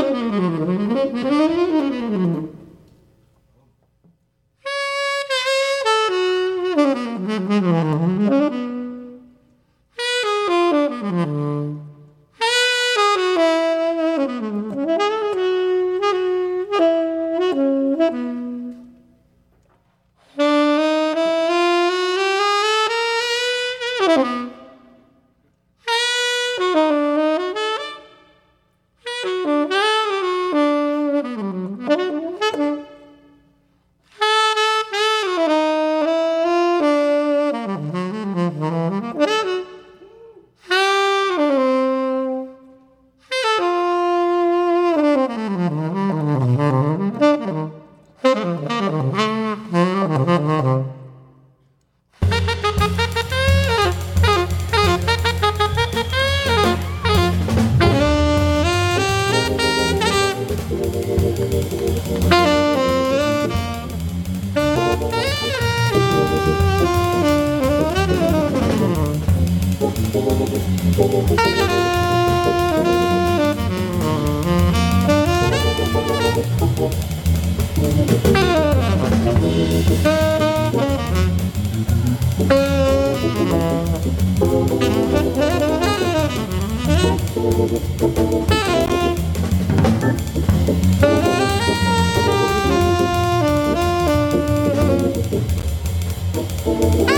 Thank you. Ah!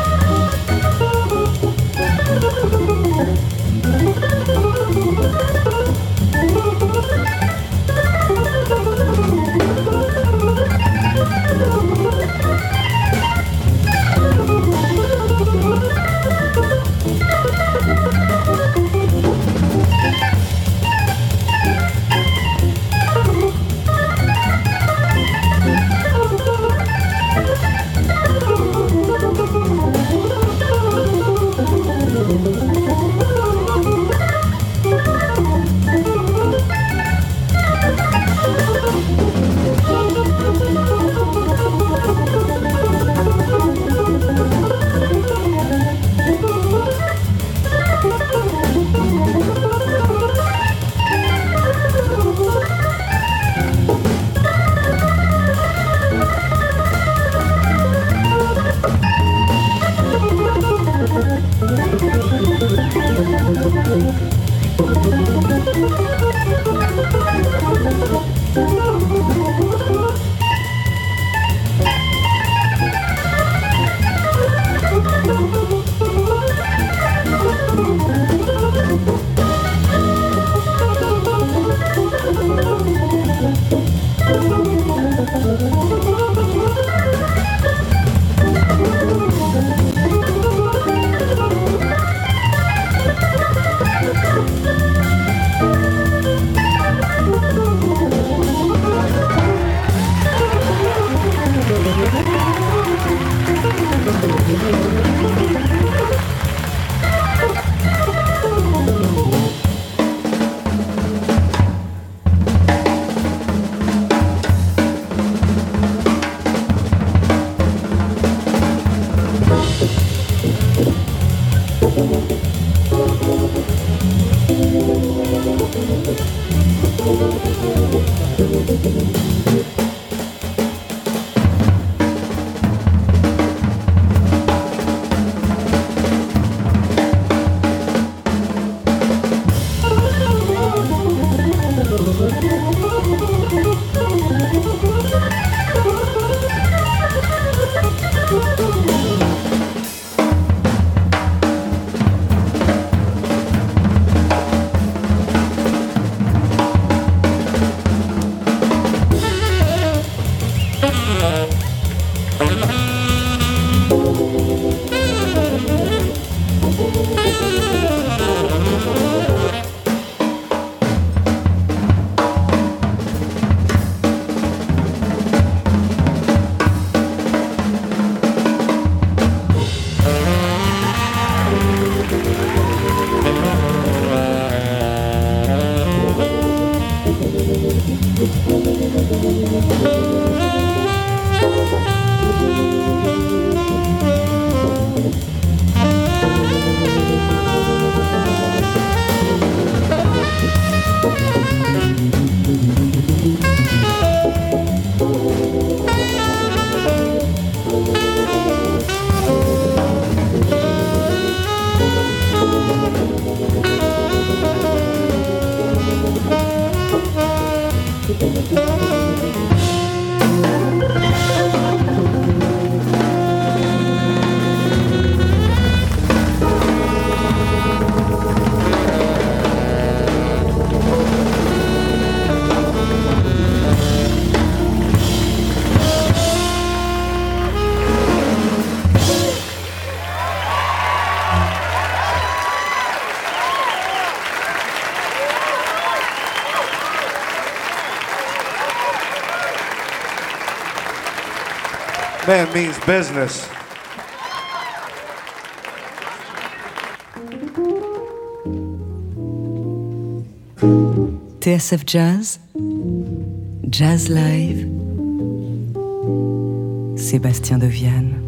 Man means business. TSF Jazz, Jazz Live, Sébastien Deviane.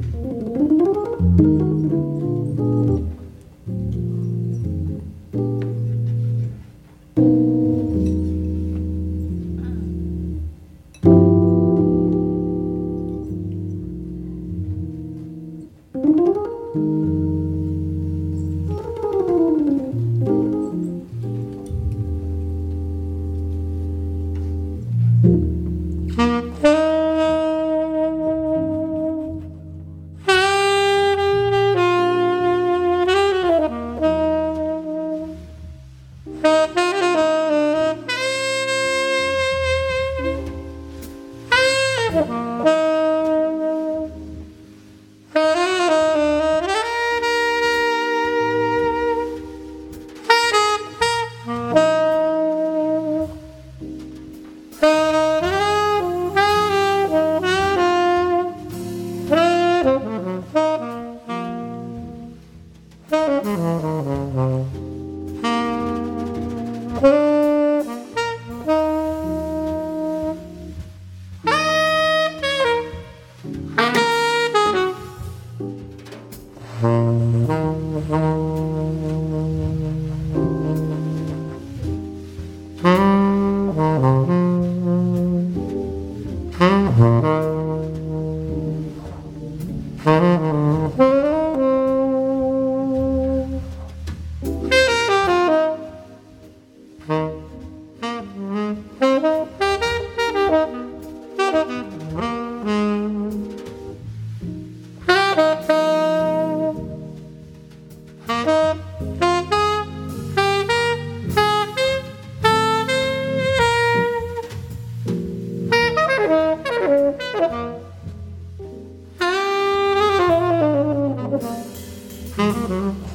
Música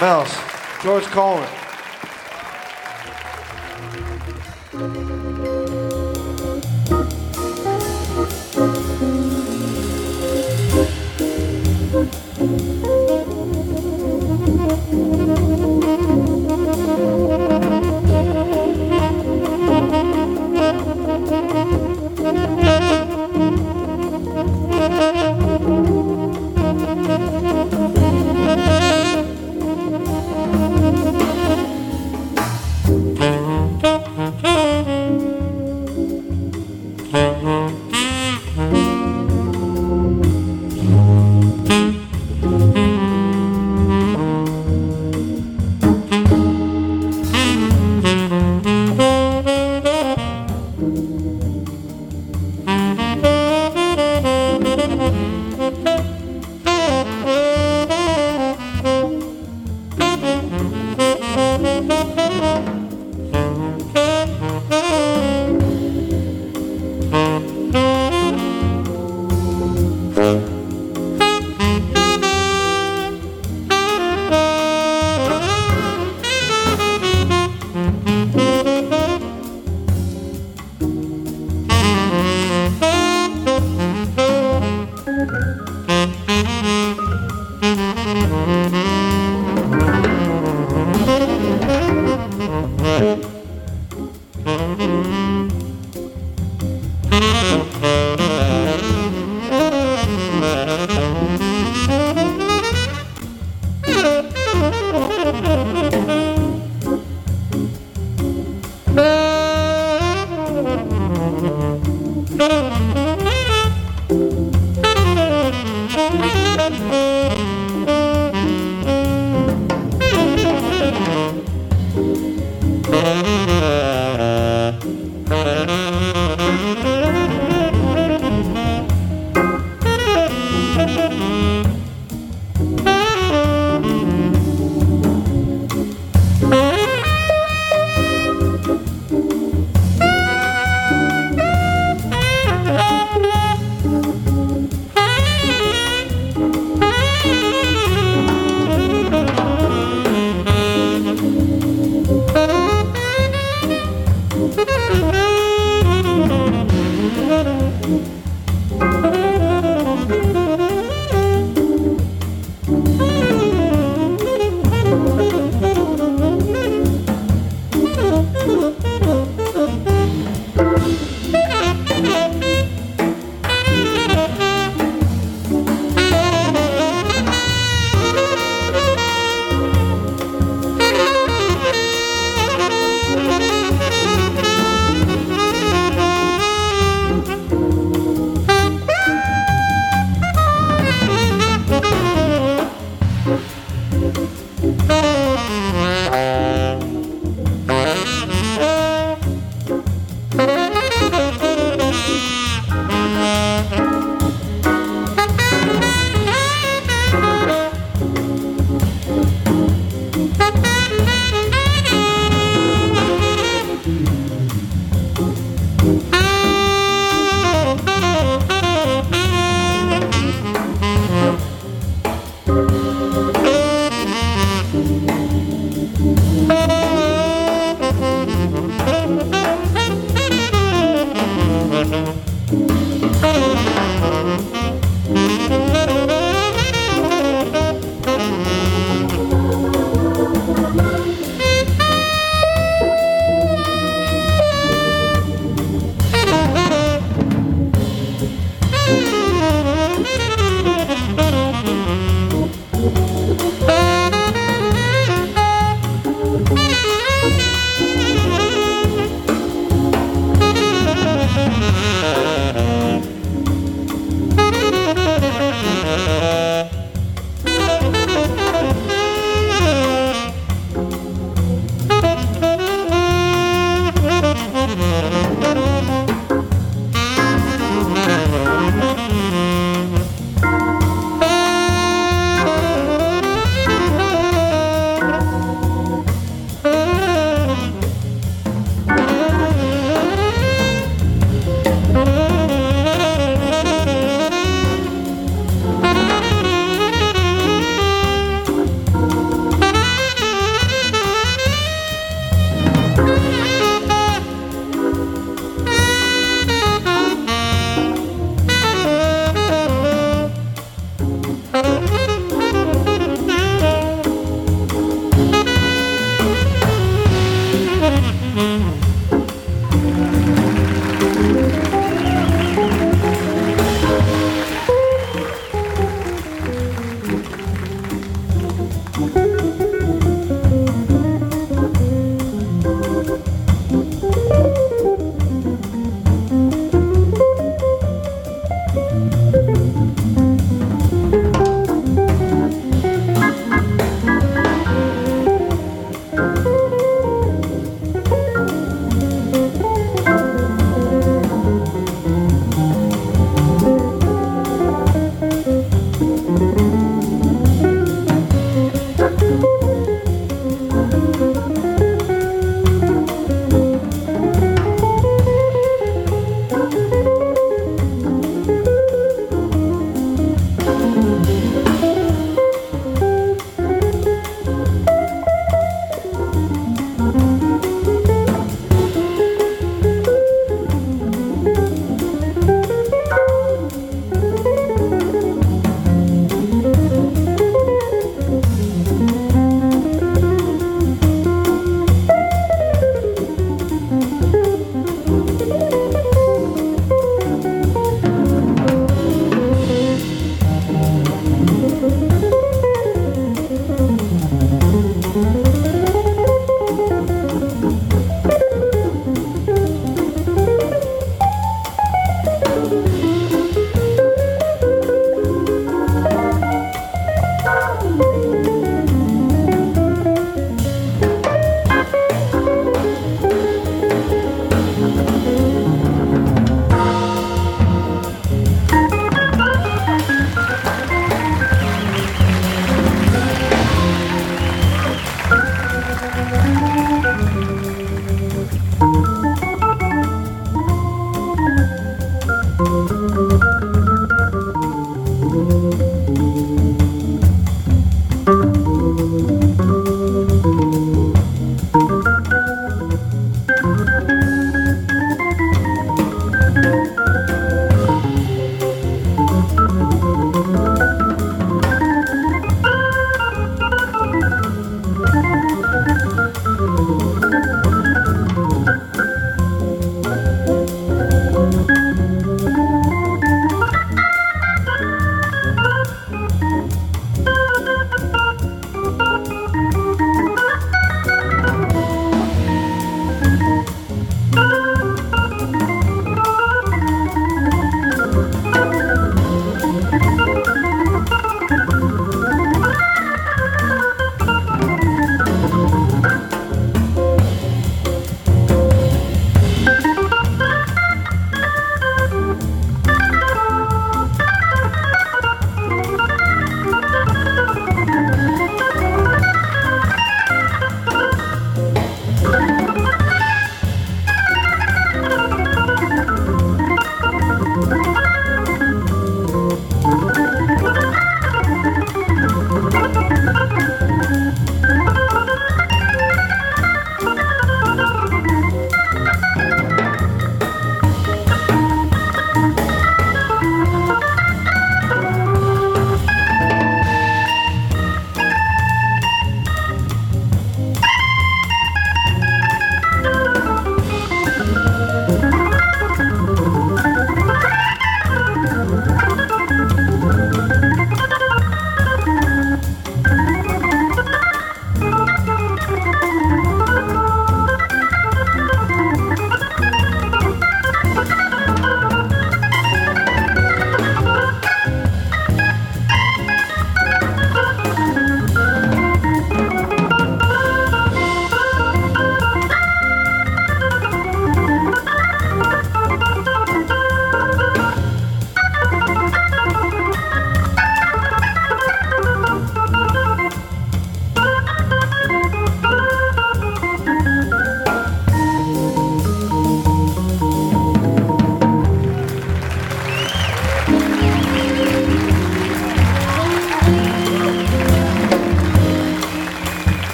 Mouse. George Coleman.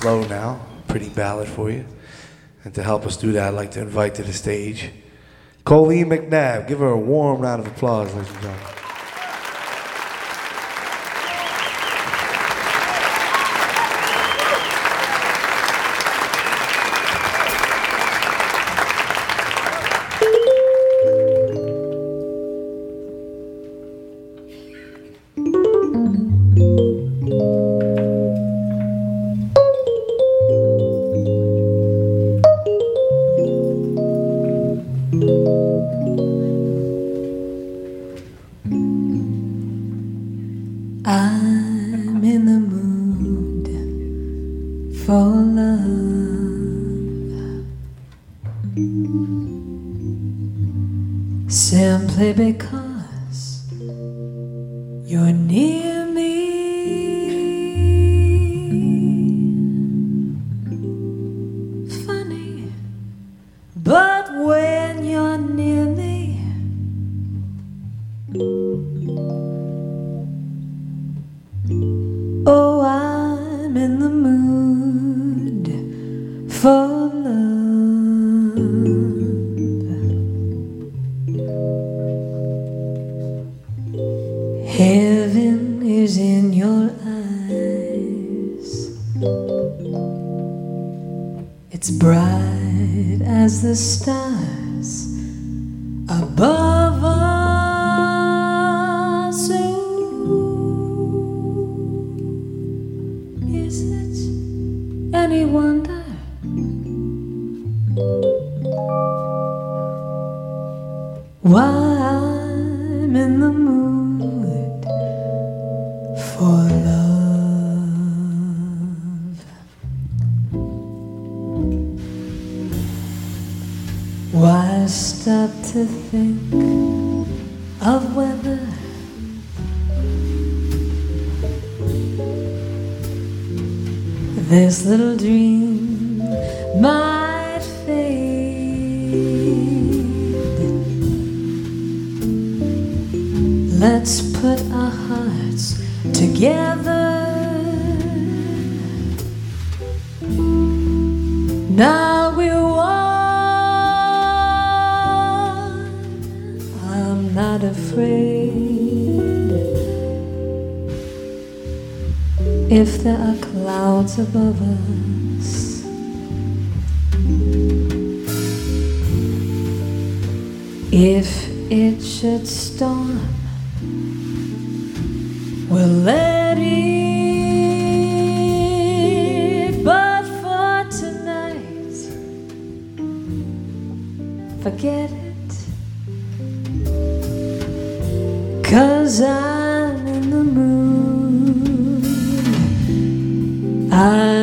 Slow now, pretty ballad for you. And to help us do that, I'd like to invite to the stage Colleen McNabb. Give her a warm round of applause, ladies and gentlemen. Are clouds above us, if it should storm, we'll let it. But for tonight, forget it. Cause I'm I'm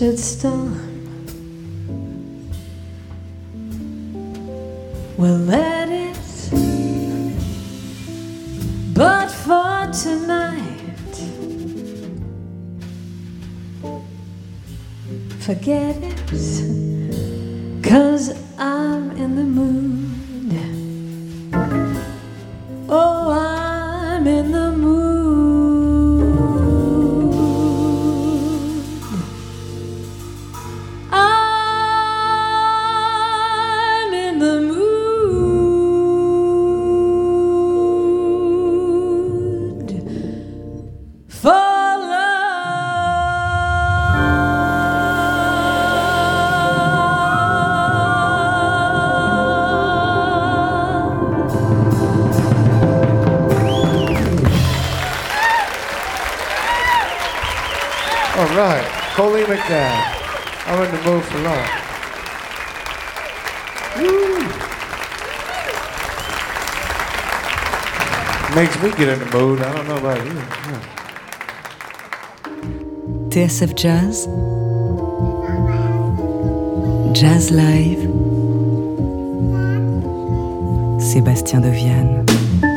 should storm, McNabb. I'm in the mood for love. Woo. Makes me get in the mood. I don't know about you. Yeah. TSF Jazz, Jazz Live, Sébastien Devienne.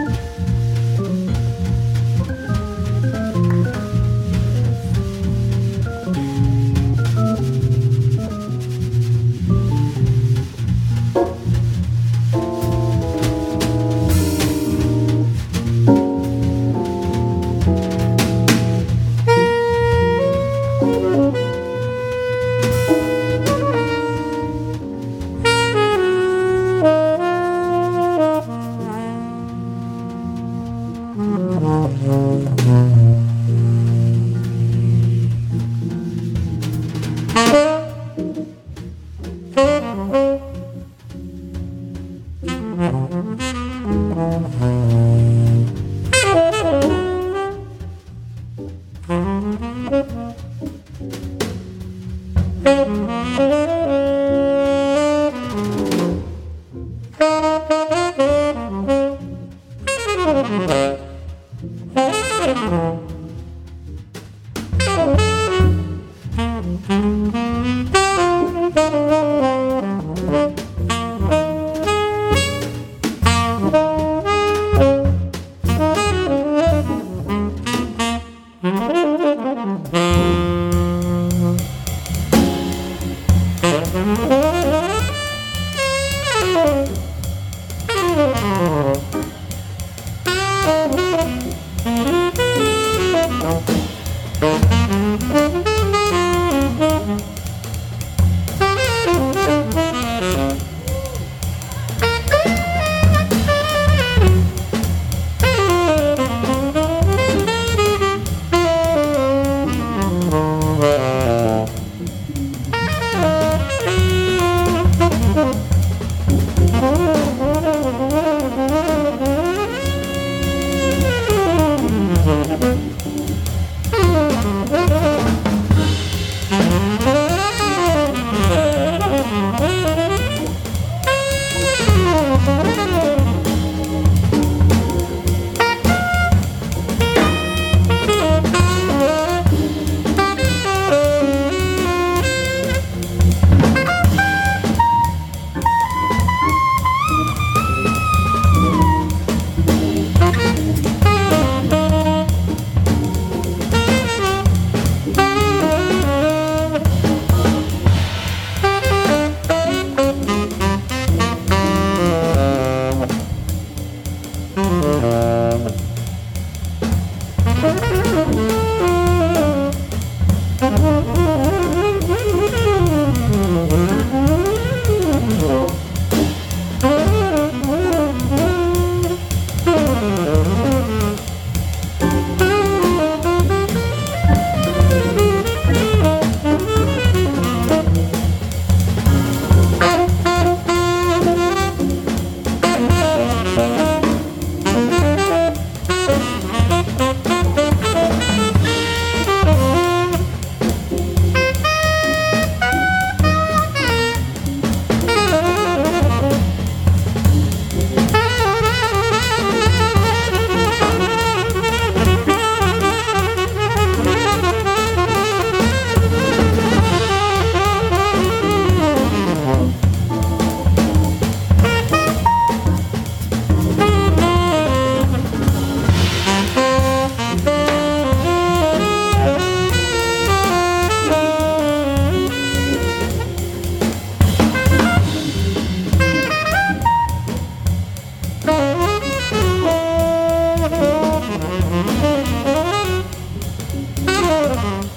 Thank you. Uh-huh.